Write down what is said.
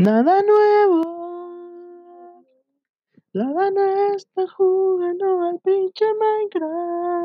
Nada nuevo. La Dana está jugando al pinche Minecraft.